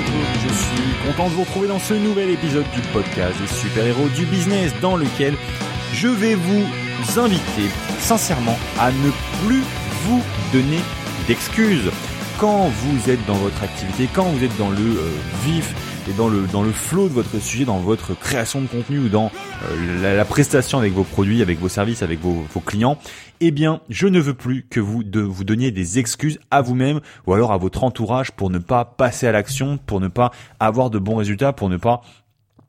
Je suis content de vous retrouver dans ce nouvel épisode du podcast des super-héros du business dans lequel je vais vous inviter sincèrement à ne plus vous donner d'excuses. Quand vous êtes dans votre activité, quand vous êtes dans le euh, vif et dans le dans le flow de votre sujet, dans votre création de contenu ou dans euh, la, prestation avec vos produits, avec vos services, avec vos, vos clients, eh bien, je ne veux plus que vous de vous donniez des excuses à vous-même ou alors à votre entourage pour ne pas passer à l'action, pour ne pas avoir de bons résultats, pour ne pas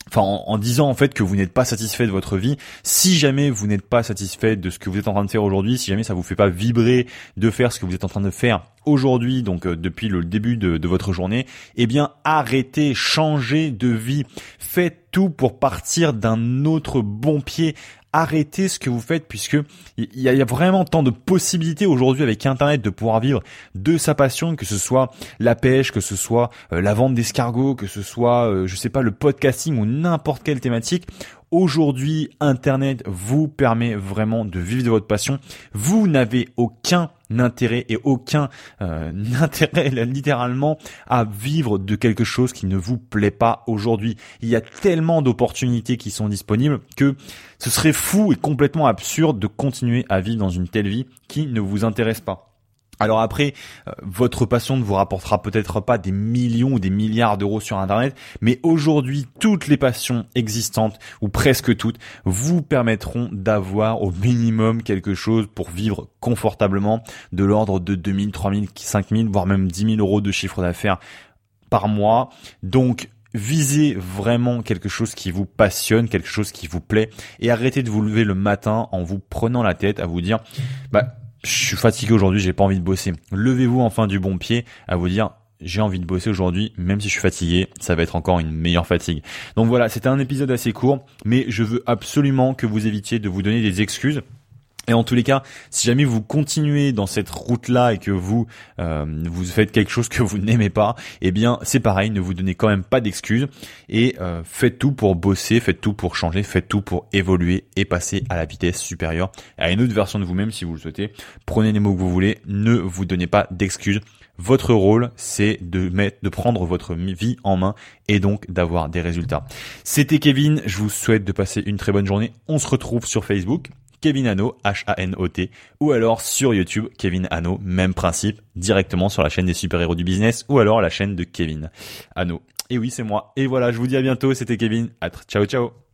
enfin en, disant en fait que vous n'êtes pas satisfait de votre vie. Si jamais vous n'êtes pas satisfait de ce que vous êtes en train de faire aujourd'hui, si jamais ça vous fait pas vibrer de faire ce que vous êtes en train de faire aujourd'hui, donc euh, depuis le début de, de, votre journée, eh bien arrêtez, changez de vie, faites tout pour partir d'un autre bon pied arrêtez ce que vous faites puisque il y, a vraiment tant de possibilités aujourd'hui avec internet de pouvoir vivre de sa passion que ce soit la pêche que ce soit euh, la vente d'escargots que ce soit euh, je sais pas le podcasting ou n'importe quelle thématique Aujourd'hui, Internet vous permet vraiment de vivre de votre passion. Vous n'avez aucun intérêt et aucun euh, intérêt littéralement à vivre de quelque chose qui ne vous plaît pas aujourd'hui. Il y a tellement d'opportunités qui sont disponibles que ce serait fou et complètement absurde de continuer à vivre dans une telle vie qui ne vous intéresse pas. Alors après, euh, votre passion ne vous rapportera peut-être pas des millions ou des milliards d'euros sur Internet, mais aujourd'hui, toutes les passions existantes, ou presque toutes, vous permettront d'avoir au minimum quelque chose pour vivre confortablement de l'ordre de 2000, 3000, 5000, voire même 10 000 euros de chiffre d'affaires par mois. Donc, visez vraiment quelque chose qui vous passionne, quelque chose qui vous plaît, et arrêtez de vous lever le matin en vous prenant la tête à vous dire, bah, je suis fatigué aujourd'hui, j'ai pas envie de bosser. Levez-vous enfin du bon pied à vous dire j'ai envie de bosser aujourd'hui, même si je suis fatigué, ça va être encore une meilleure fatigue. Donc voilà, c'était un épisode assez court, mais je veux absolument que vous évitiez de vous donner des excuses et en tous les cas, si jamais vous continuez dans cette route-là et que vous euh, vous faites quelque chose que vous n'aimez pas, eh bien c'est pareil, ne vous donnez quand même pas d'excuses et euh, faites tout pour bosser, faites tout pour changer, faites tout pour évoluer et passer à la vitesse supérieure, à une autre version de vous-même si vous le souhaitez. Prenez les mots que vous voulez, ne vous donnez pas d'excuses. Votre rôle, c'est de mettre, de prendre votre vie en main et donc d'avoir des résultats. C'était Kevin. Je vous souhaite de passer une très bonne journée. On se retrouve sur Facebook. Kevin Hano, H-A-N-O-T, ou alors sur YouTube, Kevin Hano, même principe, directement sur la chaîne des super-héros du business, ou alors la chaîne de Kevin Hano. Et oui, c'est moi. Et voilà, je vous dis à bientôt, c'était Kevin. ciao, ciao.